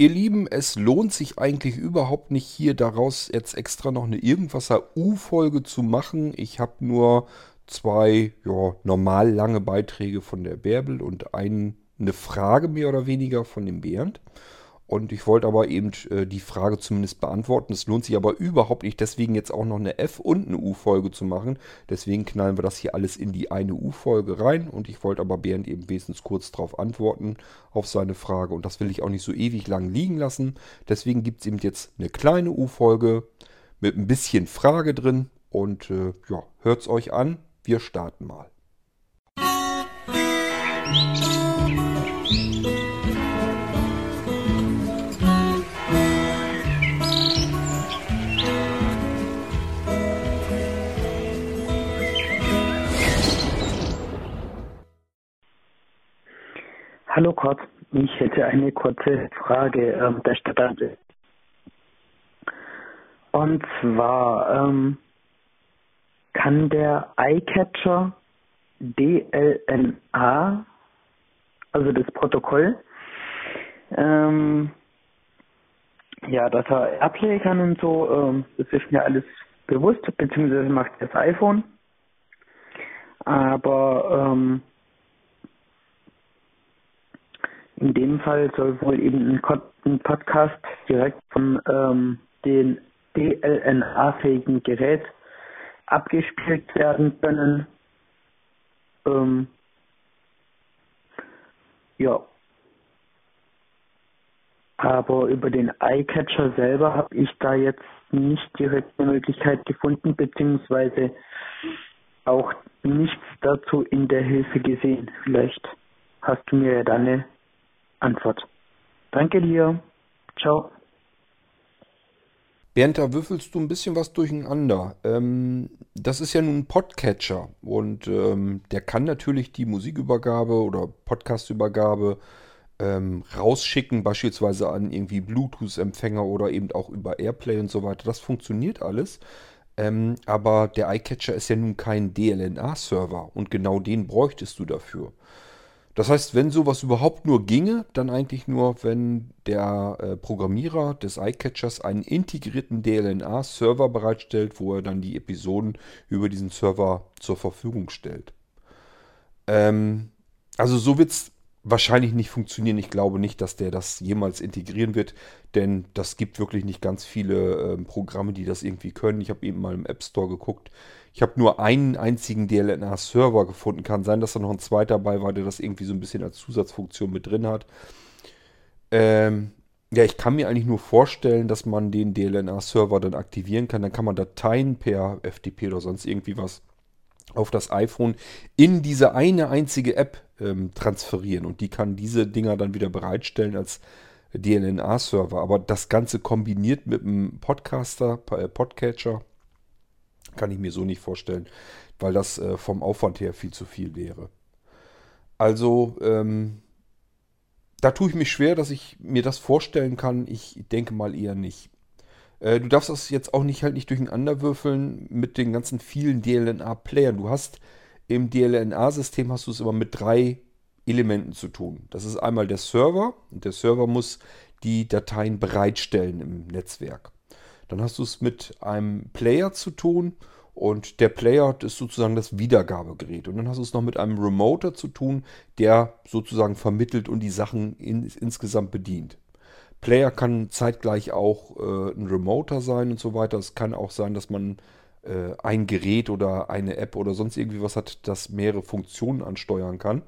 Ihr Lieben, es lohnt sich eigentlich überhaupt nicht hier daraus jetzt extra noch eine Irgendwasser-U-Folge zu machen. Ich habe nur zwei ja, normal lange Beiträge von der Bärbel und eine Frage mehr oder weniger von dem Bernd. Und ich wollte aber eben äh, die Frage zumindest beantworten. Es lohnt sich aber überhaupt nicht, deswegen jetzt auch noch eine F- und eine U-Folge zu machen. Deswegen knallen wir das hier alles in die eine U-Folge rein. Und ich wollte aber Bernd eben wenigstens kurz darauf antworten, auf seine Frage. Und das will ich auch nicht so ewig lang liegen lassen. Deswegen gibt es eben jetzt eine kleine U-Folge mit ein bisschen Frage drin. Und äh, ja, es euch an. Wir starten mal. Hallo Kurt, ich hätte eine kurze Frage ähm, der Stadt. Und zwar ähm, kann der Eyecatcher DLNA, also das Protokoll, ähm, ja, dass er Airplay kann und so, ähm, das ist mir alles bewusst, beziehungsweise macht das iPhone. Aber ähm, in dem Fall soll wohl eben ein Podcast direkt von ähm, den DLNA-fähigen Gerät abgespielt werden können. Ähm, ja. Aber über den Eyecatcher selber habe ich da jetzt nicht direkt eine Möglichkeit gefunden, beziehungsweise auch nichts dazu in der Hilfe gesehen. Vielleicht hast du mir ja da eine Antwort. Danke dir. Ciao. Bernd, da würfelst du ein bisschen was durcheinander. Ähm, das ist ja nun ein Podcatcher und ähm, der kann natürlich die Musikübergabe oder Podcastübergabe ähm, rausschicken, beispielsweise an irgendwie Bluetooth-Empfänger oder eben auch über Airplay und so weiter. Das funktioniert alles. Ähm, aber der iCatcher ist ja nun kein DLNA-Server und genau den bräuchtest du dafür. Das heißt, wenn sowas überhaupt nur ginge, dann eigentlich nur, wenn der äh, Programmierer des iCatchers einen integrierten DLNA-Server bereitstellt, wo er dann die Episoden über diesen Server zur Verfügung stellt. Ähm, also so wird es wahrscheinlich nicht funktionieren. Ich glaube nicht, dass der das jemals integrieren wird, denn das gibt wirklich nicht ganz viele äh, Programme, die das irgendwie können. Ich habe eben mal im App Store geguckt. Ich habe nur einen einzigen DLNA-Server gefunden. Kann sein, dass da noch ein zweiter dabei war, der das irgendwie so ein bisschen als Zusatzfunktion mit drin hat. Ähm, ja, ich kann mir eigentlich nur vorstellen, dass man den DLNA-Server dann aktivieren kann. Dann kann man Dateien per FTP oder sonst irgendwie was auf das iPhone in diese eine einzige App ähm, transferieren. Und die kann diese Dinger dann wieder bereitstellen als DLNA-Server. Aber das Ganze kombiniert mit einem Podcaster, äh, Podcatcher, kann ich mir so nicht vorstellen, weil das äh, vom Aufwand her viel zu viel wäre. Also, ähm, da tue ich mich schwer, dass ich mir das vorstellen kann. Ich denke mal eher nicht. Äh, du darfst das jetzt auch nicht halt nicht durcheinander würfeln mit den ganzen vielen DLNA-Playern. Du hast im DLNA-System hast du es immer mit drei Elementen zu tun. Das ist einmal der Server und der Server muss die Dateien bereitstellen im Netzwerk. Dann hast du es mit einem Player zu tun und der Player ist sozusagen das Wiedergabegerät. Und dann hast du es noch mit einem Remoter zu tun, der sozusagen vermittelt und die Sachen in, insgesamt bedient. Player kann zeitgleich auch äh, ein Remoter sein und so weiter. Es kann auch sein, dass man äh, ein Gerät oder eine App oder sonst irgendwie was hat, das mehrere Funktionen ansteuern kann.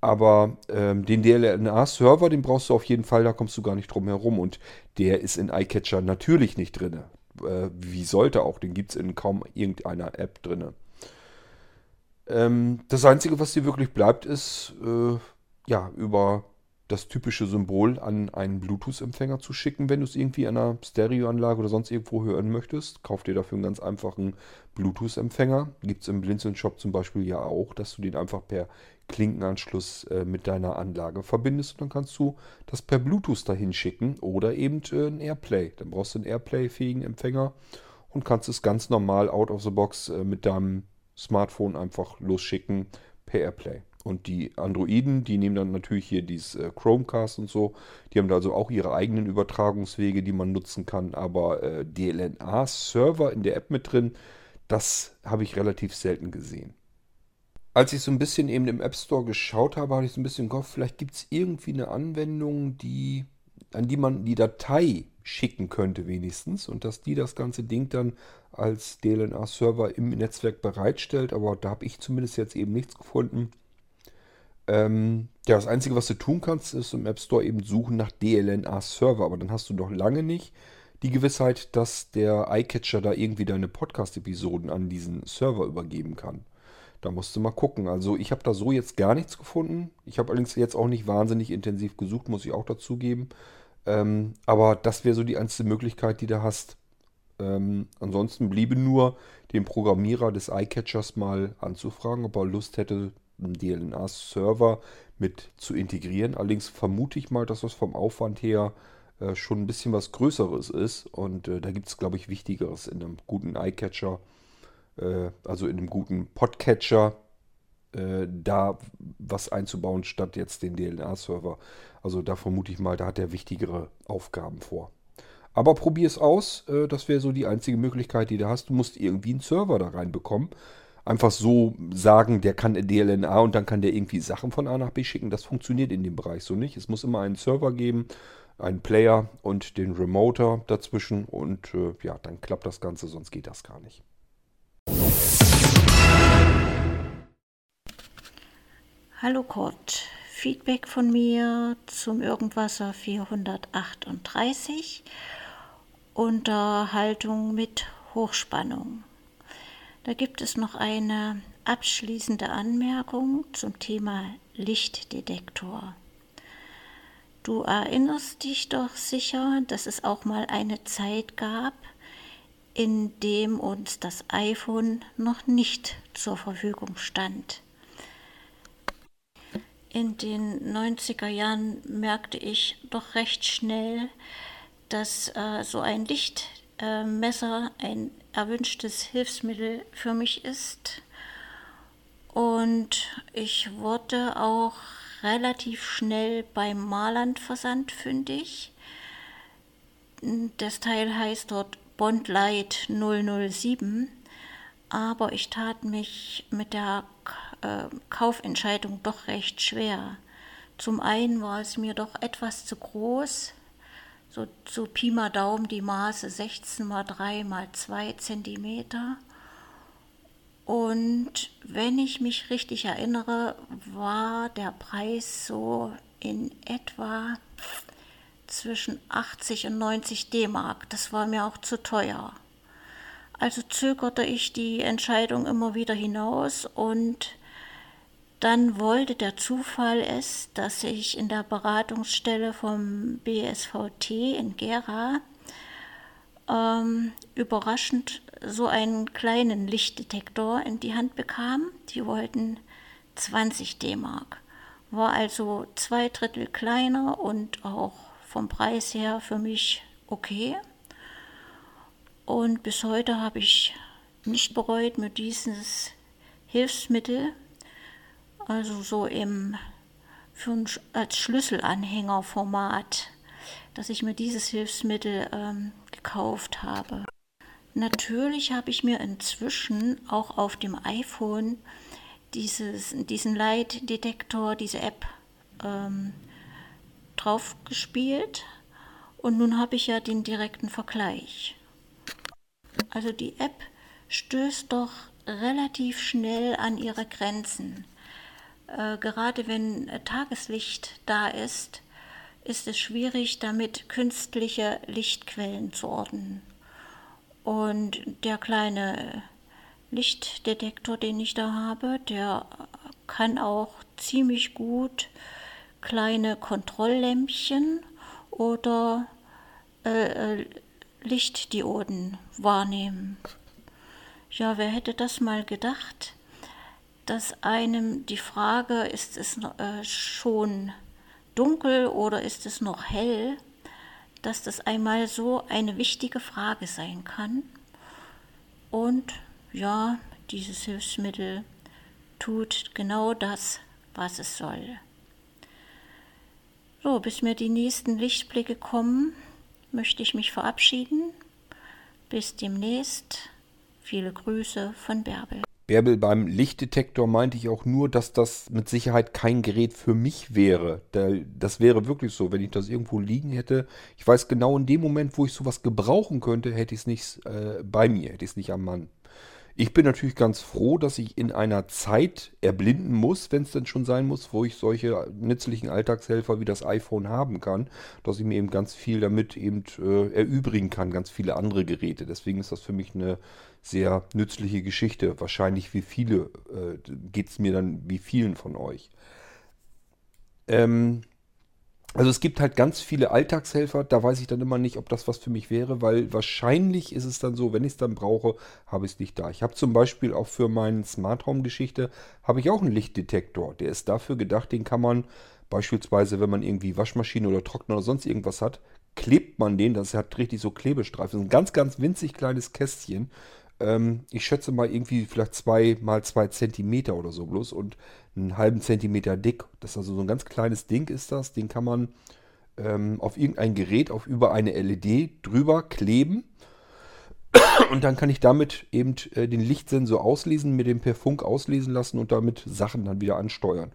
Aber ähm, den DLNA-Server, den brauchst du auf jeden Fall, da kommst du gar nicht drum herum. Und der ist in iCatcher natürlich nicht drin. Äh, wie sollte auch, den gibt es in kaum irgendeiner App drin. Ähm, das Einzige, was dir wirklich bleibt, ist, äh, ja, über das typische Symbol an einen Bluetooth-Empfänger zu schicken, wenn du es irgendwie an einer Stereoanlage oder sonst irgendwo hören möchtest. Kauf dir dafür einen ganz einfachen Bluetooth-Empfänger. Gibt es im Blinzeln-Shop zum Beispiel ja auch, dass du den einfach per Klinkenanschluss äh, mit deiner Anlage verbindest und dann kannst du das per Bluetooth dahin schicken oder eben äh, ein Airplay. Dann brauchst du einen Airplay-fähigen Empfänger und kannst es ganz normal out of the box äh, mit deinem Smartphone einfach losschicken per Airplay. Und die Androiden, die nehmen dann natürlich hier dieses äh, Chromecast und so. Die haben da also auch ihre eigenen Übertragungswege, die man nutzen kann. Aber äh, DLNA-Server in der App mit drin, das habe ich relativ selten gesehen. Als ich so ein bisschen eben im App Store geschaut habe, hatte ich so ein bisschen gehofft, vielleicht gibt es irgendwie eine Anwendung, die, an die man die Datei schicken könnte wenigstens und dass die das ganze Ding dann als DLNA-Server im Netzwerk bereitstellt. Aber da habe ich zumindest jetzt eben nichts gefunden. Ähm, ja, das Einzige, was du tun kannst, ist im App Store eben suchen nach DLNA-Server. Aber dann hast du noch lange nicht die Gewissheit, dass der iCatcher da irgendwie deine Podcast-Episoden an diesen Server übergeben kann. Da musst du mal gucken. Also ich habe da so jetzt gar nichts gefunden. Ich habe allerdings jetzt auch nicht wahnsinnig intensiv gesucht, muss ich auch dazugeben. Ähm, aber das wäre so die einzige Möglichkeit, die du hast. Ähm, ansonsten bliebe nur den Programmierer des iCatchers mal anzufragen, ob er Lust hätte, DLNA-Server mit zu integrieren. Allerdings vermute ich mal, dass das vom Aufwand her äh, schon ein bisschen was Größeres ist. Und äh, da gibt es, glaube ich, Wichtigeres in einem guten iCatcher, äh, also in einem guten Podcatcher, äh, da was einzubauen, statt jetzt den DLNA-Server. Also da vermute ich mal, da hat er wichtigere Aufgaben vor. Aber probier es aus. Äh, das wäre so die einzige Möglichkeit, die du hast. Du musst irgendwie einen Server da reinbekommen. Einfach so sagen, der kann DLNA und dann kann der irgendwie Sachen von A nach B schicken. Das funktioniert in dem Bereich so nicht. Es muss immer einen Server geben einen Player und den Remoter dazwischen und äh, ja, dann klappt das Ganze, sonst geht das gar nicht. Hallo Kurt, Feedback von mir zum Irgendwasser 438 Unterhaltung mit Hochspannung. Da gibt es noch eine abschließende Anmerkung zum Thema Lichtdetektor. Du erinnerst dich doch sicher, dass es auch mal eine Zeit gab, in dem uns das iPhone noch nicht zur Verfügung stand. In den 90er Jahren merkte ich doch recht schnell, dass äh, so ein Lichtmesser äh, ein erwünschtes Hilfsmittel für mich ist. Und ich wurde auch relativ schnell beim Marland-Versand fündig. Das Teil heißt dort Bond Light 007, aber ich tat mich mit der äh, Kaufentscheidung doch recht schwer. Zum einen war es mir doch etwas zu groß, so zu Pi mal Daumen die Maße 16 mal 3 mal 2 Zentimeter. Und wenn ich mich richtig erinnere, war der Preis so in etwa zwischen 80 und 90 D-Mark. Das war mir auch zu teuer. Also zögerte ich die Entscheidung immer wieder hinaus und dann wollte der Zufall es, dass ich in der Beratungsstelle vom BSVT in Gera ähm, überraschend so einen kleinen Lichtdetektor in die Hand bekam. Die wollten 20 D-Mark. War also zwei Drittel kleiner und auch vom Preis her für mich okay. Und bis heute habe ich nicht bereut, mir dieses Hilfsmittel, also so im ein, als Schlüsselanhängerformat, dass ich mir dieses Hilfsmittel ähm, gekauft habe. Natürlich habe ich mir inzwischen auch auf dem iPhone dieses, diesen Light-Detektor, diese App ähm, drauf gespielt und nun habe ich ja den direkten Vergleich. Also die App stößt doch relativ schnell an ihre Grenzen. Äh, gerade wenn äh, Tageslicht da ist, ist es schwierig, damit künstliche Lichtquellen zu ordnen. Und der kleine Lichtdetektor, den ich da habe, der kann auch ziemlich gut kleine Kontrolllämpchen oder äh, äh, Lichtdioden wahrnehmen. Ja, wer hätte das mal gedacht, dass einem die Frage, ist es äh, schon dunkel oder ist es noch hell, dass das einmal so eine wichtige Frage sein kann. Und ja, dieses Hilfsmittel tut genau das, was es soll. So, bis mir die nächsten Lichtblicke kommen, möchte ich mich verabschieden. Bis demnächst. Viele Grüße von Bärbel. Bärbel, beim Lichtdetektor meinte ich auch nur, dass das mit Sicherheit kein Gerät für mich wäre. Das wäre wirklich so, wenn ich das irgendwo liegen hätte. Ich weiß genau, in dem Moment, wo ich sowas gebrauchen könnte, hätte ich es nicht äh, bei mir, hätte ich es nicht am Mann. Ich bin natürlich ganz froh, dass ich in einer Zeit erblinden muss, wenn es denn schon sein muss, wo ich solche nützlichen Alltagshelfer wie das iPhone haben kann, dass ich mir eben ganz viel damit eben äh, erübrigen kann, ganz viele andere Geräte. Deswegen ist das für mich eine sehr nützliche Geschichte. Wahrscheinlich wie viele äh, geht es mir dann wie vielen von euch. Ähm, also es gibt halt ganz viele Alltagshelfer, da weiß ich dann immer nicht, ob das was für mich wäre, weil wahrscheinlich ist es dann so, wenn ich es dann brauche, habe ich es nicht da. Ich habe zum Beispiel auch für meine Smart Home Geschichte, habe ich auch einen Lichtdetektor. Der ist dafür gedacht, den kann man beispielsweise, wenn man irgendwie Waschmaschine oder Trockner oder sonst irgendwas hat, klebt man den, das hat richtig so Klebestreifen. Das ist ein ganz, ganz winzig kleines Kästchen. Ähm, ich schätze mal irgendwie vielleicht zwei mal zwei Zentimeter oder so bloß und einen halben Zentimeter dick. Das ist also so ein ganz kleines Ding ist das. Den kann man ähm, auf irgendein Gerät, auf über eine LED drüber kleben. Und dann kann ich damit eben äh, den Lichtsensor auslesen, mir den per Funk auslesen lassen und damit Sachen dann wieder ansteuern.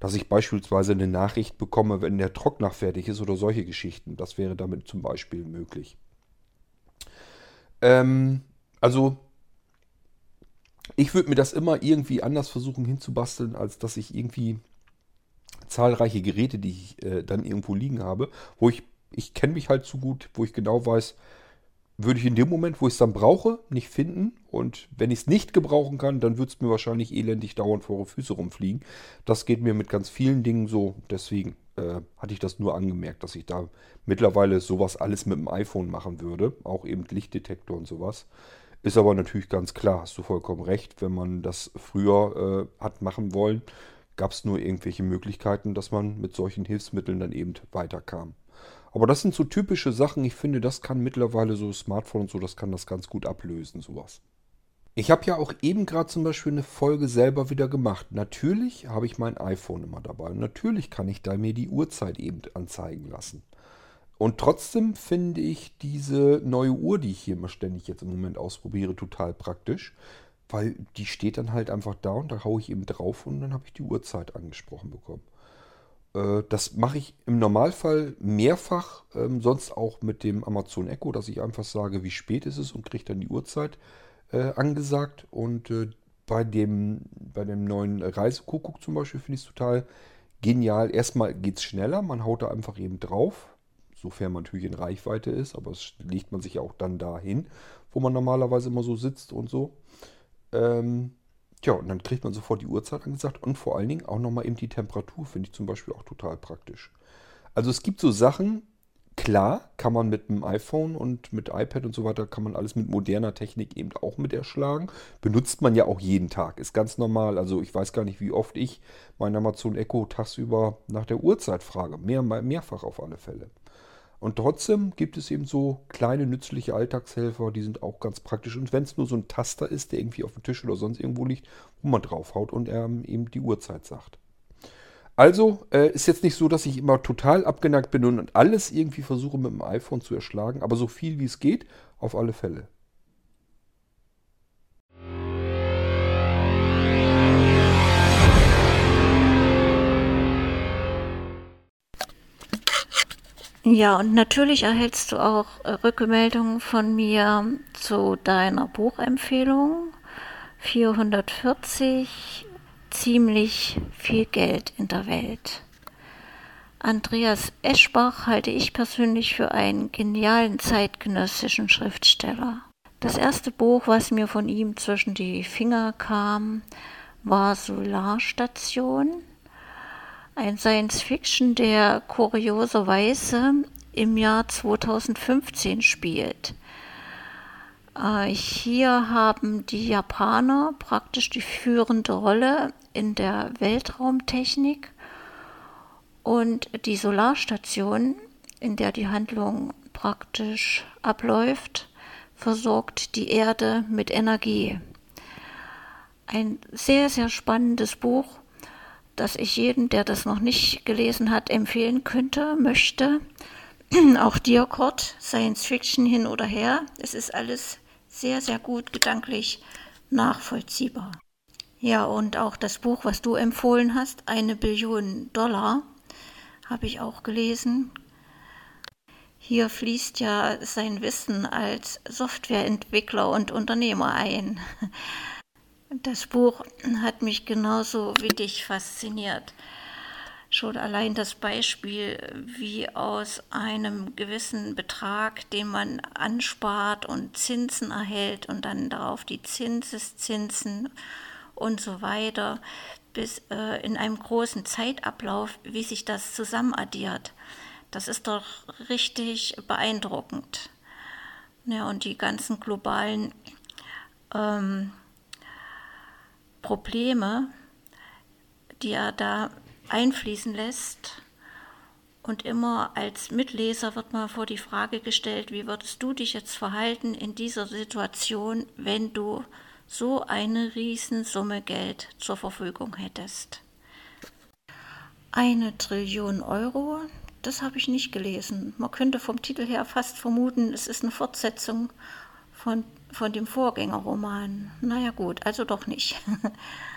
Dass ich beispielsweise eine Nachricht bekomme, wenn der Trockner fertig ist oder solche Geschichten. Das wäre damit zum Beispiel möglich. Ähm, also ich würde mir das immer irgendwie anders versuchen hinzubasteln, als dass ich irgendwie zahlreiche Geräte, die ich äh, dann irgendwo liegen habe, wo ich, ich kenne mich halt zu gut, wo ich genau weiß, würde ich in dem Moment, wo ich es dann brauche, nicht finden. Und wenn ich es nicht gebrauchen kann, dann würde es mir wahrscheinlich elendig dauernd vor eure Füße rumfliegen. Das geht mir mit ganz vielen Dingen so. Deswegen äh, hatte ich das nur angemerkt, dass ich da mittlerweile sowas alles mit dem iPhone machen würde. Auch eben Lichtdetektor und sowas. Ist aber natürlich ganz klar, hast du vollkommen recht, wenn man das früher äh, hat machen wollen, gab es nur irgendwelche Möglichkeiten, dass man mit solchen Hilfsmitteln dann eben weiterkam. Aber das sind so typische Sachen, ich finde, das kann mittlerweile so Smartphone und so, das kann das ganz gut ablösen, sowas. Ich habe ja auch eben gerade zum Beispiel eine Folge selber wieder gemacht. Natürlich habe ich mein iPhone immer dabei und natürlich kann ich da mir die Uhrzeit eben anzeigen lassen. Und trotzdem finde ich diese neue Uhr, die ich hier immer ständig jetzt im Moment ausprobiere, total praktisch, weil die steht dann halt einfach da und da haue ich eben drauf und dann habe ich die Uhrzeit angesprochen bekommen. Äh, das mache ich im Normalfall mehrfach, ähm, sonst auch mit dem Amazon Echo, dass ich einfach sage, wie spät ist es und kriege dann die Uhrzeit äh, angesagt. Und äh, bei, dem, bei dem neuen Reisekuckuck zum Beispiel finde ich es total genial. Erstmal geht es schneller, man haut da einfach eben drauf sofern man natürlich in Reichweite ist, aber es legt man sich ja auch dann dahin, wo man normalerweise immer so sitzt und so. Ähm, tja, und dann kriegt man sofort die Uhrzeit angesagt und vor allen Dingen auch nochmal eben die Temperatur, finde ich zum Beispiel auch total praktisch. Also es gibt so Sachen, klar, kann man mit dem iPhone und mit iPad und so weiter, kann man alles mit moderner Technik eben auch mit erschlagen. Benutzt man ja auch jeden Tag, ist ganz normal. Also ich weiß gar nicht, wie oft ich mein Amazon Echo tagsüber nach der Uhrzeit frage. Mehr, mehrfach auf alle Fälle. Und trotzdem gibt es eben so kleine nützliche Alltagshelfer, die sind auch ganz praktisch. Und wenn es nur so ein Taster ist, der irgendwie auf dem Tisch oder sonst irgendwo liegt, wo man draufhaut und er eben die Uhrzeit sagt. Also äh, ist jetzt nicht so, dass ich immer total abgeneigt bin und alles irgendwie versuche mit dem iPhone zu erschlagen, aber so viel wie es geht, auf alle Fälle. Ja, und natürlich erhältst du auch äh, Rückmeldungen von mir zu deiner Buchempfehlung. 440, ziemlich viel Geld in der Welt. Andreas Eschbach halte ich persönlich für einen genialen zeitgenössischen Schriftsteller. Das erste Buch, was mir von ihm zwischen die Finger kam, war Solarstation ein Science-Fiction, der kurioserweise im Jahr 2015 spielt. Äh, hier haben die Japaner praktisch die führende Rolle in der Weltraumtechnik und die Solarstation, in der die Handlung praktisch abläuft, versorgt die Erde mit Energie. Ein sehr, sehr spannendes Buch das ich jedem, der das noch nicht gelesen hat, empfehlen könnte, möchte. Auch dir, Kurt, Science Fiction hin oder her. Es ist alles sehr, sehr gut gedanklich nachvollziehbar. Ja, und auch das Buch, was du empfohlen hast, eine Billion Dollar, habe ich auch gelesen. Hier fließt ja sein Wissen als Softwareentwickler und Unternehmer ein. Das Buch hat mich genauso wie dich fasziniert. Schon allein das Beispiel, wie aus einem gewissen Betrag, den man anspart und Zinsen erhält und dann darauf die Zinseszinsen und so weiter, bis äh, in einem großen Zeitablauf, wie sich das zusammenaddiert. Das ist doch richtig beeindruckend. Ja, und die ganzen globalen ähm, Probleme, die er da einfließen lässt. Und immer als Mitleser wird man vor die Frage gestellt, wie würdest du dich jetzt verhalten in dieser Situation, wenn du so eine Riesensumme Geld zur Verfügung hättest? Eine Trillion Euro, das habe ich nicht gelesen. Man könnte vom Titel her fast vermuten, es ist eine Fortsetzung von von dem Vorgängerroman. Naja gut, also doch nicht.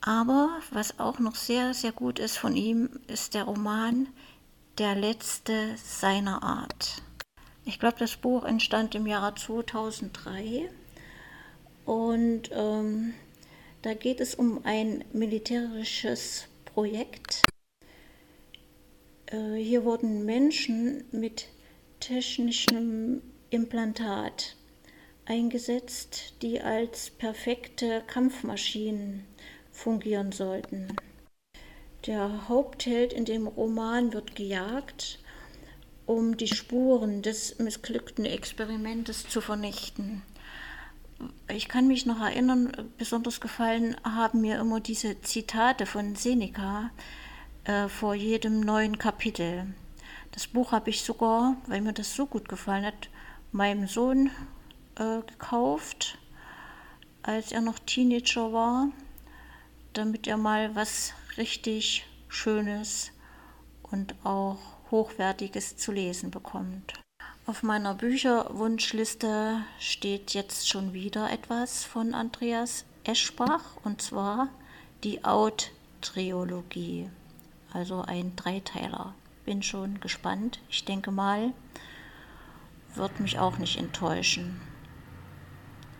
Aber was auch noch sehr, sehr gut ist von ihm, ist der Roman Der letzte seiner Art. Ich glaube, das Buch entstand im Jahre 2003 und ähm, da geht es um ein militärisches Projekt. Äh, hier wurden Menschen mit technischem Implantat eingesetzt, die als perfekte Kampfmaschinen fungieren sollten. Der Hauptheld in dem Roman wird gejagt, um die Spuren des missglückten Experimentes zu vernichten. Ich kann mich noch erinnern, besonders gefallen haben mir immer diese Zitate von Seneca äh, vor jedem neuen Kapitel. Das Buch habe ich sogar, weil mir das so gut gefallen hat, meinem Sohn äh, gekauft, als er noch Teenager war, damit er mal was richtig Schönes und auch Hochwertiges zu lesen bekommt. Auf meiner Bücherwunschliste steht jetzt schon wieder etwas von Andreas Eschbach und zwar die Out-Triologie, also ein Dreiteiler. Bin schon gespannt. Ich denke mal, wird mich auch nicht enttäuschen.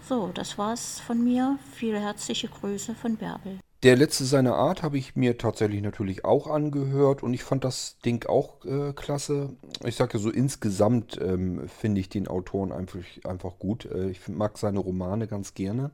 So, das war's von mir. Viele herzliche Grüße von Bärbel. Der letzte seiner Art habe ich mir tatsächlich natürlich auch angehört und ich fand das Ding auch äh, klasse. Ich sage ja so, insgesamt ähm, finde ich den Autoren einfach, einfach gut. Äh, ich mag seine Romane ganz gerne.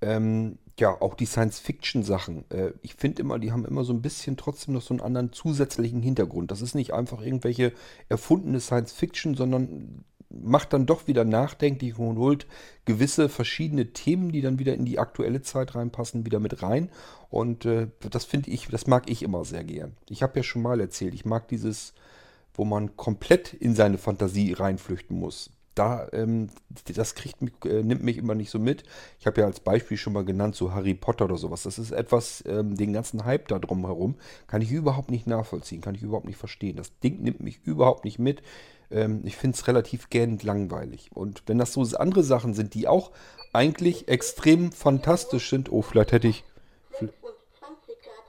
Ähm, ja, auch die Science-Fiction-Sachen. Äh, ich finde immer, die haben immer so ein bisschen trotzdem noch so einen anderen zusätzlichen Hintergrund. Das ist nicht einfach irgendwelche erfundene Science-Fiction, sondern macht dann doch wieder nachdenklich und holt gewisse verschiedene Themen, die dann wieder in die aktuelle Zeit reinpassen, wieder mit rein. Und äh, das finde ich, das mag ich immer sehr gern. Ich habe ja schon mal erzählt, ich mag dieses, wo man komplett in seine Fantasie reinflüchten muss. Da, ähm, das kriegt mich, äh, nimmt mich immer nicht so mit. Ich habe ja als Beispiel schon mal genannt, so Harry Potter oder sowas. Das ist etwas, ähm, den ganzen Hype da drumherum, kann ich überhaupt nicht nachvollziehen, kann ich überhaupt nicht verstehen. Das Ding nimmt mich überhaupt nicht mit. Ähm, ich finde es relativ gähnend langweilig. Und wenn das so andere Sachen sind, die auch eigentlich extrem fantastisch sind, oh, vielleicht hätte ich.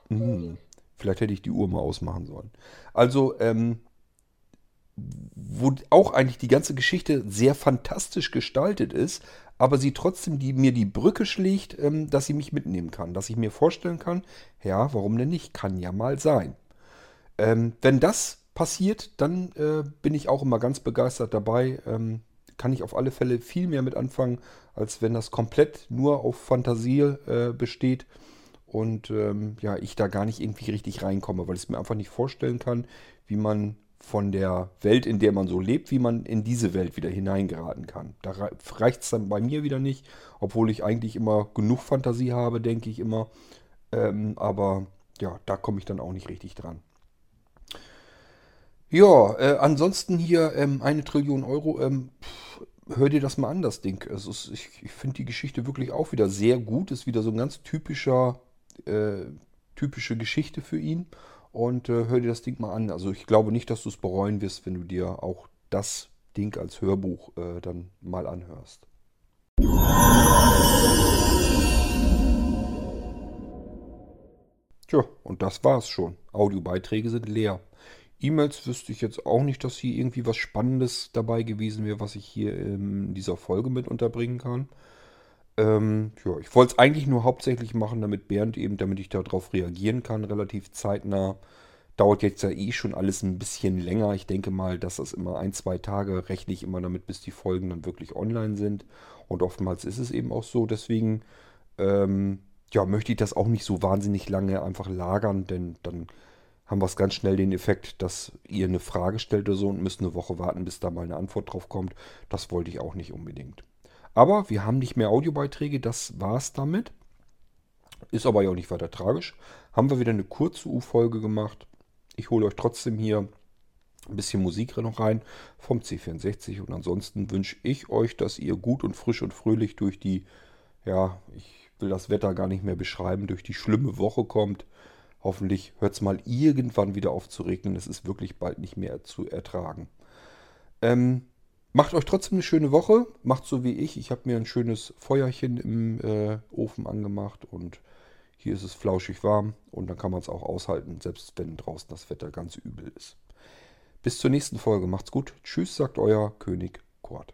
Mh, vielleicht hätte ich die Uhr mal ausmachen sollen. Also, ähm, wo auch eigentlich die ganze Geschichte sehr fantastisch gestaltet ist, aber sie trotzdem die, mir die Brücke schlägt, ähm, dass sie mich mitnehmen kann. Dass ich mir vorstellen kann, ja, warum denn nicht? Kann ja mal sein. Ähm, wenn das passiert, dann äh, bin ich auch immer ganz begeistert dabei. Ähm, kann ich auf alle Fälle viel mehr mit anfangen, als wenn das komplett nur auf Fantasie äh, besteht und ähm, ja, ich da gar nicht irgendwie richtig reinkomme, weil ich es mir einfach nicht vorstellen kann, wie man von der Welt, in der man so lebt, wie man in diese Welt wieder hineingeraten kann. Da reicht es dann bei mir wieder nicht, obwohl ich eigentlich immer genug Fantasie habe, denke ich immer. Ähm, aber ja, da komme ich dann auch nicht richtig dran. Ja, äh, ansonsten hier ähm, eine Trillion Euro. Ähm, pff, hör dir das mal an, das Ding. Es ist, ich ich finde die Geschichte wirklich auch wieder sehr gut. Ist wieder so ein ganz typischer äh, typische Geschichte für ihn. Und äh, hör dir das Ding mal an. Also ich glaube nicht, dass du es bereuen wirst, wenn du dir auch das Ding als Hörbuch äh, dann mal anhörst. Tja, und das war's schon. Audiobeiträge sind leer. E-Mails wüsste ich jetzt auch nicht, dass hier irgendwie was Spannendes dabei gewesen wäre, was ich hier in dieser Folge mit unterbringen kann. Ähm, ja, ich wollte es eigentlich nur hauptsächlich machen, damit Bernd eben, damit ich darauf reagieren kann, relativ zeitnah. Dauert jetzt ja eh schon alles ein bisschen länger. Ich denke mal, dass das immer ein, zwei Tage rechne ich immer damit, bis die Folgen dann wirklich online sind. Und oftmals ist es eben auch so. Deswegen ähm, ja, möchte ich das auch nicht so wahnsinnig lange einfach lagern, denn dann haben wir es ganz schnell den Effekt, dass ihr eine Frage stellt oder so und müsst eine Woche warten, bis da mal eine Antwort drauf kommt. Das wollte ich auch nicht unbedingt. Aber wir haben nicht mehr Audiobeiträge, das war's damit. Ist aber ja auch nicht weiter tragisch. Haben wir wieder eine kurze U-Folge gemacht. Ich hole euch trotzdem hier ein bisschen Musik noch rein vom C64 und ansonsten wünsche ich euch, dass ihr gut und frisch und fröhlich durch die, ja, ich will das Wetter gar nicht mehr beschreiben, durch die schlimme Woche kommt. Hoffentlich hört es mal irgendwann wieder auf zu regnen. Es ist wirklich bald nicht mehr zu ertragen. Ähm, macht euch trotzdem eine schöne Woche. Macht so wie ich. Ich habe mir ein schönes Feuerchen im äh, Ofen angemacht und hier ist es flauschig warm und dann kann man es auch aushalten, selbst wenn draußen das Wetter ganz übel ist. Bis zur nächsten Folge. Macht's gut. Tschüss, sagt euer König Kurt.